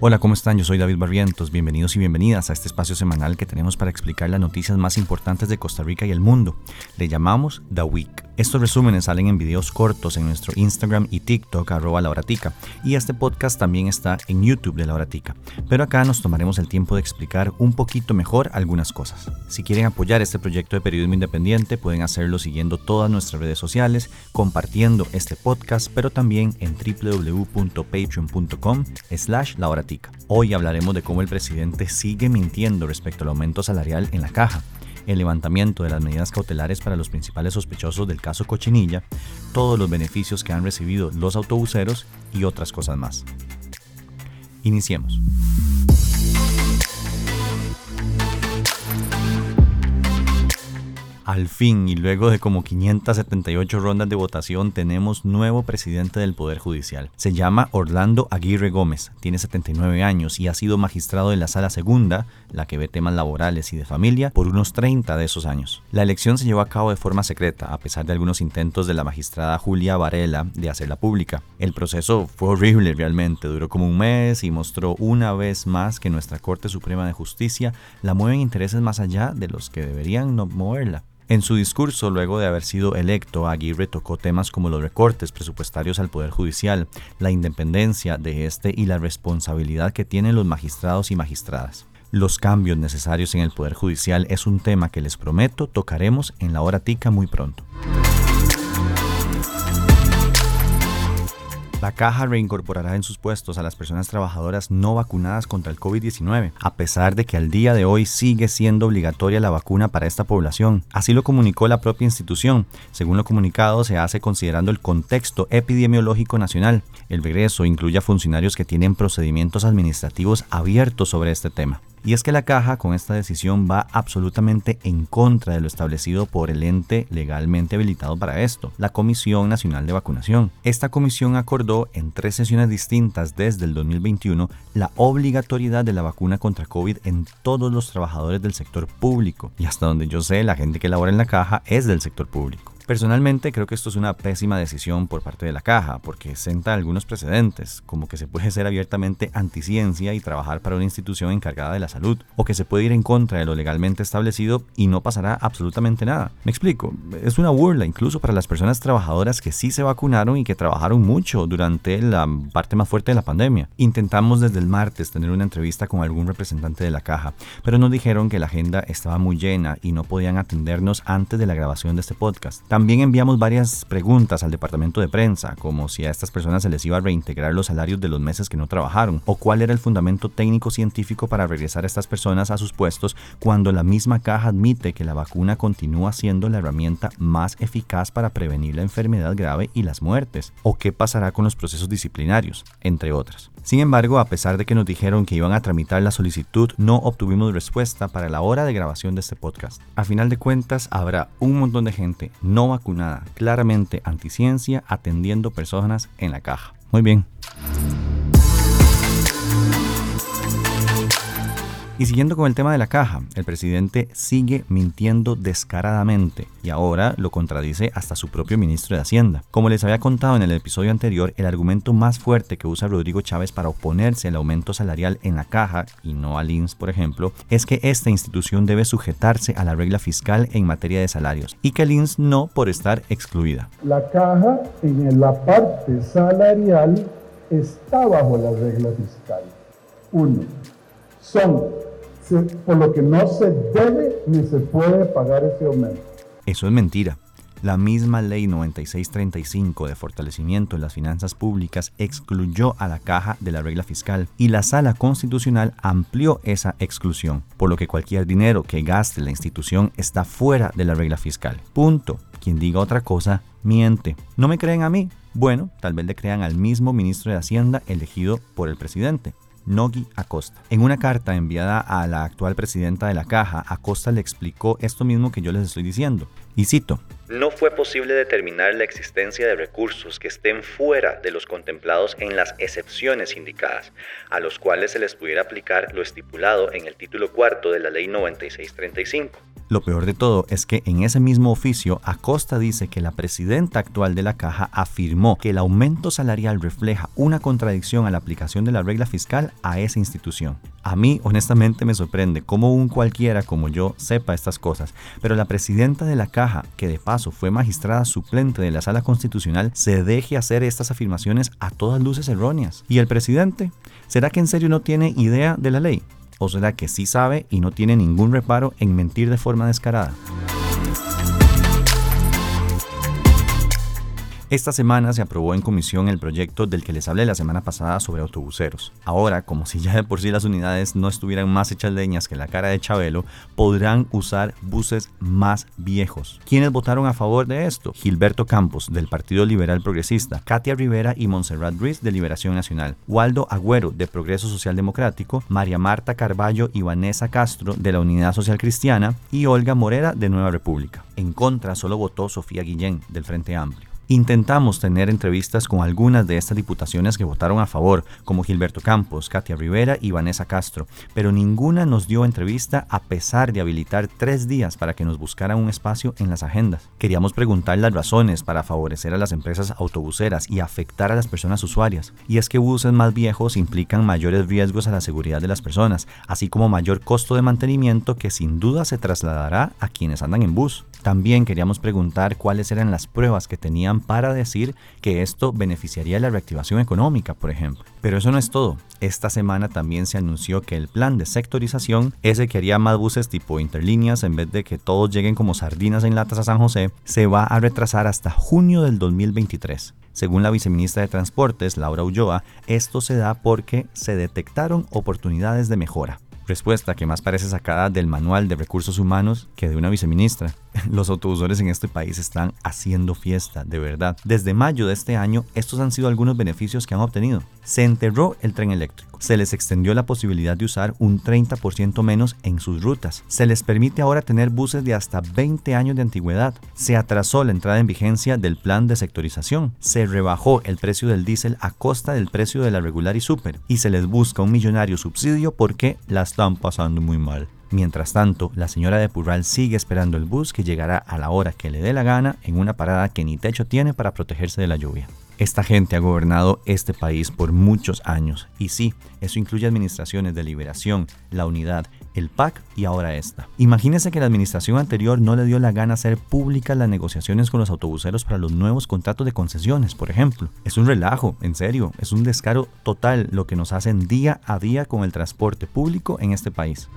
Hola, ¿cómo están? Yo soy David Barrientos. Bienvenidos y bienvenidas a este espacio semanal que tenemos para explicar las noticias más importantes de Costa Rica y el mundo. Le llamamos The Week. Estos resúmenes salen en videos cortos en nuestro Instagram y TikTok arroba lauratica y este podcast también está en YouTube de Lauratica. Pero acá nos tomaremos el tiempo de explicar un poquito mejor algunas cosas. Si quieren apoyar este proyecto de periodismo independiente pueden hacerlo siguiendo todas nuestras redes sociales, compartiendo este podcast, pero también en www.patreon.com slash Hoy hablaremos de cómo el presidente sigue mintiendo respecto al aumento salarial en la caja el levantamiento de las medidas cautelares para los principales sospechosos del caso Cochinilla, todos los beneficios que han recibido los autobuseros y otras cosas más. Iniciemos. Al fin, y luego de como 578 rondas de votación, tenemos nuevo presidente del Poder Judicial. Se llama Orlando Aguirre Gómez, tiene 79 años y ha sido magistrado de la Sala Segunda, la que ve temas laborales y de familia, por unos 30 de esos años. La elección se llevó a cabo de forma secreta, a pesar de algunos intentos de la magistrada Julia Varela de hacerla pública. El proceso fue horrible realmente, duró como un mes y mostró una vez más que nuestra Corte Suprema de Justicia la mueven intereses más allá de los que deberían no moverla. En su discurso, luego de haber sido electo, Aguirre tocó temas como los recortes presupuestarios al Poder Judicial, la independencia de este y la responsabilidad que tienen los magistrados y magistradas. Los cambios necesarios en el Poder Judicial es un tema que les prometo tocaremos en la hora tica muy pronto. La caja reincorporará en sus puestos a las personas trabajadoras no vacunadas contra el COVID-19, a pesar de que al día de hoy sigue siendo obligatoria la vacuna para esta población. Así lo comunicó la propia institución. Según lo comunicado, se hace considerando el contexto epidemiológico nacional. El regreso incluye a funcionarios que tienen procedimientos administrativos abiertos sobre este tema. Y es que la caja con esta decisión va absolutamente en contra de lo establecido por el ente legalmente habilitado para esto, la Comisión Nacional de Vacunación. Esta comisión acordó en tres sesiones distintas desde el 2021 la obligatoriedad de la vacuna contra COVID en todos los trabajadores del sector público. Y hasta donde yo sé, la gente que labora en la caja es del sector público. Personalmente creo que esto es una pésima decisión por parte de la caja, porque senta algunos precedentes, como que se puede ser abiertamente anticiencia y trabajar para una institución encargada de la salud, o que se puede ir en contra de lo legalmente establecido y no pasará absolutamente nada. Me explico, es una burla incluso para las personas trabajadoras que sí se vacunaron y que trabajaron mucho durante la parte más fuerte de la pandemia. Intentamos desde el martes tener una entrevista con algún representante de la caja, pero nos dijeron que la agenda estaba muy llena y no podían atendernos antes de la grabación de este podcast. También enviamos varias preguntas al departamento de prensa, como si a estas personas se les iba a reintegrar los salarios de los meses que no trabajaron, o cuál era el fundamento técnico científico para regresar a estas personas a sus puestos cuando la misma caja admite que la vacuna continúa siendo la herramienta más eficaz para prevenir la enfermedad grave y las muertes, o qué pasará con los procesos disciplinarios, entre otras. Sin embargo, a pesar de que nos dijeron que iban a tramitar la solicitud, no obtuvimos respuesta para la hora de grabación de este podcast. A final de cuentas, habrá un montón de gente no vacunada, claramente anticiencia, atendiendo personas en la caja. Muy bien. Y siguiendo con el tema de la caja, el presidente sigue mintiendo descaradamente y ahora lo contradice hasta su propio ministro de Hacienda. Como les había contado en el episodio anterior, el argumento más fuerte que usa Rodrigo Chávez para oponerse al aumento salarial en la caja y no al INS, por ejemplo, es que esta institución debe sujetarse a la regla fiscal en materia de salarios y que el INS no por estar excluida. La caja en la parte salarial está bajo la regla fiscal. Uno, son por lo que no se debe ni se puede pagar ese aumento. Eso es mentira. La misma ley 9635 de fortalecimiento de las finanzas públicas excluyó a la caja de la regla fiscal y la sala constitucional amplió esa exclusión, por lo que cualquier dinero que gaste la institución está fuera de la regla fiscal. Punto. Quien diga otra cosa, miente. ¿No me creen a mí? Bueno, tal vez le crean al mismo ministro de Hacienda elegido por el presidente. Nogui Acosta. En una carta enviada a la actual presidenta de la Caja, Acosta le explicó esto mismo que yo les estoy diciendo. Y cito, no fue posible determinar la existencia de recursos que estén fuera de los contemplados en las excepciones indicadas, a los cuales se les pudiera aplicar lo estipulado en el título cuarto de la Ley 9635. Lo peor de todo es que en ese mismo oficio, Acosta dice que la presidenta actual de la caja afirmó que el aumento salarial refleja una contradicción a la aplicación de la regla fiscal a esa institución. A mí, honestamente, me sorprende cómo un cualquiera como yo sepa estas cosas, pero la presidenta de la caja, que de paso fue magistrada suplente de la sala constitucional, se deje hacer estas afirmaciones a todas luces erróneas. ¿Y el presidente? ¿Será que en serio no tiene idea de la ley? ¿O será que sí sabe y no tiene ningún reparo en mentir de forma descarada? Esta semana se aprobó en comisión el proyecto del que les hablé la semana pasada sobre autobuseros. Ahora, como si ya de por sí las unidades no estuvieran más hechas leñas que la cara de Chabelo, podrán usar buses más viejos. ¿Quiénes votaron a favor de esto? Gilberto Campos, del Partido Liberal Progresista, Katia Rivera y Montserrat Ruiz, de Liberación Nacional, Waldo Agüero, de Progreso Social Democrático, María Marta Carballo y Vanessa Castro, de la Unidad Social Cristiana, y Olga Morera, de Nueva República. En contra solo votó Sofía Guillén, del Frente Amplio. Intentamos tener entrevistas con algunas de estas diputaciones que votaron a favor, como Gilberto Campos, Katia Rivera y Vanessa Castro, pero ninguna nos dio entrevista a pesar de habilitar tres días para que nos buscaran un espacio en las agendas. Queríamos preguntar las razones para favorecer a las empresas autobuseras y afectar a las personas usuarias. Y es que buses más viejos implican mayores riesgos a la seguridad de las personas, así como mayor costo de mantenimiento que sin duda se trasladará a quienes andan en bus. También queríamos preguntar cuáles eran las pruebas que tenían para decir que esto beneficiaría la reactivación económica, por ejemplo. Pero eso no es todo. Esta semana también se anunció que el plan de sectorización, ese que haría más buses tipo interlíneas en vez de que todos lleguen como sardinas en latas a San José, se va a retrasar hasta junio del 2023. Según la viceministra de Transportes, Laura Ulloa, esto se da porque se detectaron oportunidades de mejora. Respuesta que más parece sacada del manual de recursos humanos que de una viceministra. Los autobusores en este país están haciendo fiesta, de verdad. Desde mayo de este año, estos han sido algunos beneficios que han obtenido. Se enterró el tren eléctrico. Se les extendió la posibilidad de usar un 30% menos en sus rutas. Se les permite ahora tener buses de hasta 20 años de antigüedad. Se atrasó la entrada en vigencia del plan de sectorización. Se rebajó el precio del diésel a costa del precio de la regular y super. Y se les busca un millonario subsidio porque la están pasando muy mal. Mientras tanto, la señora de Purral sigue esperando el bus que llegará a la hora que le dé la gana en una parada que ni techo tiene para protegerse de la lluvia. Esta gente ha gobernado este país por muchos años y sí, eso incluye administraciones de liberación, la unidad, el PAC y ahora esta. Imagínense que la administración anterior no le dio la gana hacer públicas las negociaciones con los autobuseros para los nuevos contratos de concesiones, por ejemplo. Es un relajo, en serio, es un descaro total lo que nos hacen día a día con el transporte público en este país.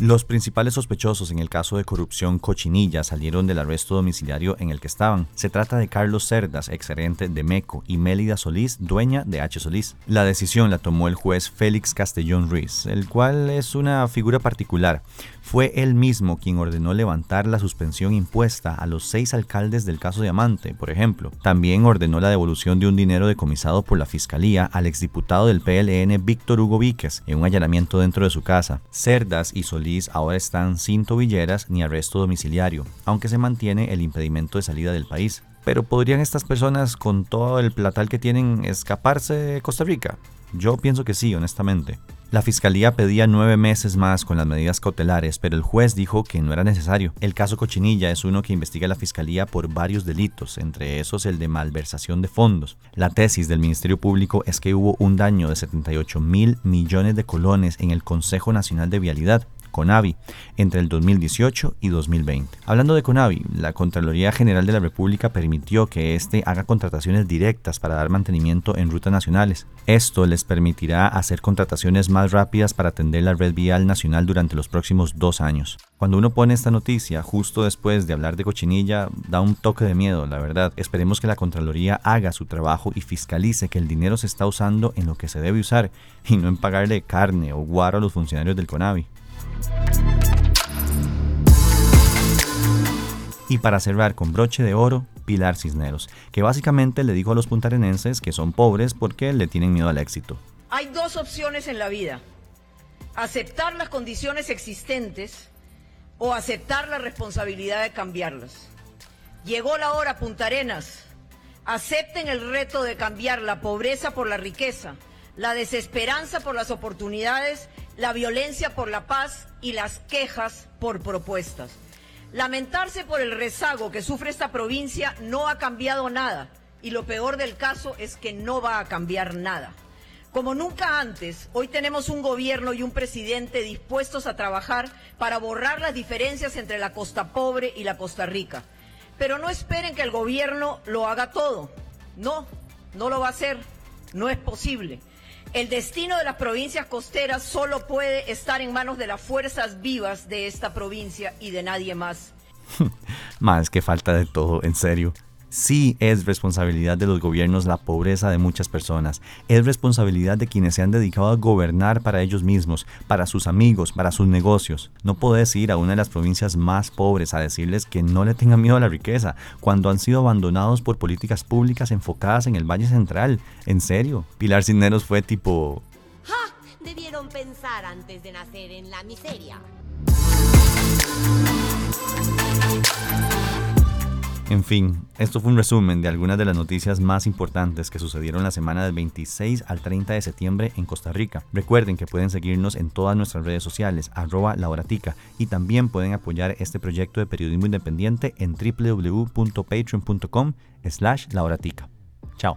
Los principales sospechosos en el caso de corrupción Cochinilla salieron del arresto domiciliario en el que estaban. Se trata de Carlos Cerdas, exgerente de MECO, y Mélida Solís, dueña de H. Solís. La decisión la tomó el juez Félix Castellón Ruiz, el cual es una figura particular. Fue él mismo quien ordenó levantar la suspensión impuesta a los seis alcaldes del caso Diamante, por ejemplo. También ordenó la devolución de un dinero decomisado por la fiscalía al exdiputado del PLN Víctor Hugo Víquez en un allanamiento dentro de su casa. Cerdas y Solís ahora están sin tobilleras ni arresto domiciliario, aunque se mantiene el impedimento de salida del país. Pero ¿podrían estas personas, con todo el platal que tienen, escaparse de Costa Rica? Yo pienso que sí, honestamente. La fiscalía pedía nueve meses más con las medidas cautelares, pero el juez dijo que no era necesario. El caso Cochinilla es uno que investiga la fiscalía por varios delitos, entre esos el de malversación de fondos. La tesis del Ministerio Público es que hubo un daño de 78 mil millones de colones en el Consejo Nacional de Vialidad, CONAVI entre el 2018 y 2020. Hablando de CONAVI, la Contraloría General de la República permitió que éste haga contrataciones directas para dar mantenimiento en rutas nacionales. Esto les permitirá hacer contrataciones más rápidas para atender la red vial nacional durante los próximos dos años. Cuando uno pone esta noticia justo después de hablar de cochinilla, da un toque de miedo, la verdad. Esperemos que la Contraloría haga su trabajo y fiscalice que el dinero se está usando en lo que se debe usar y no en pagarle carne o guaro a los funcionarios del CONAVI. Y para cerrar con broche de oro, Pilar Cisneros, que básicamente le dijo a los puntarenenses que son pobres porque le tienen miedo al éxito. Hay dos opciones en la vida. Aceptar las condiciones existentes o aceptar la responsabilidad de cambiarlas. Llegó la hora, puntarenas. Acepten el reto de cambiar la pobreza por la riqueza, la desesperanza por las oportunidades la violencia por la paz y las quejas por propuestas. Lamentarse por el rezago que sufre esta provincia no ha cambiado nada y lo peor del caso es que no va a cambiar nada. Como nunca antes, hoy tenemos un gobierno y un presidente dispuestos a trabajar para borrar las diferencias entre la costa pobre y la Costa Rica. Pero no esperen que el gobierno lo haga todo. No, no lo va a hacer. No es posible. El destino de las provincias costeras solo puede estar en manos de las fuerzas vivas de esta provincia y de nadie más. más que falta de todo, en serio. Sí es responsabilidad de los gobiernos la pobreza de muchas personas. Es responsabilidad de quienes se han dedicado a gobernar para ellos mismos, para sus amigos, para sus negocios. No puedes ir a una de las provincias más pobres a decirles que no le tengan miedo a la riqueza, cuando han sido abandonados por políticas públicas enfocadas en el Valle Central. En serio, Pilar Cisneros fue tipo... ¡Ja! Debieron pensar antes de nacer en la miseria. En fin, esto fue un resumen de algunas de las noticias más importantes que sucedieron la semana del 26 al 30 de septiembre en Costa Rica. Recuerden que pueden seguirnos en todas nuestras redes sociales, arroba lauratica, y también pueden apoyar este proyecto de periodismo independiente en www.patreon.com slash lauratica. Chao.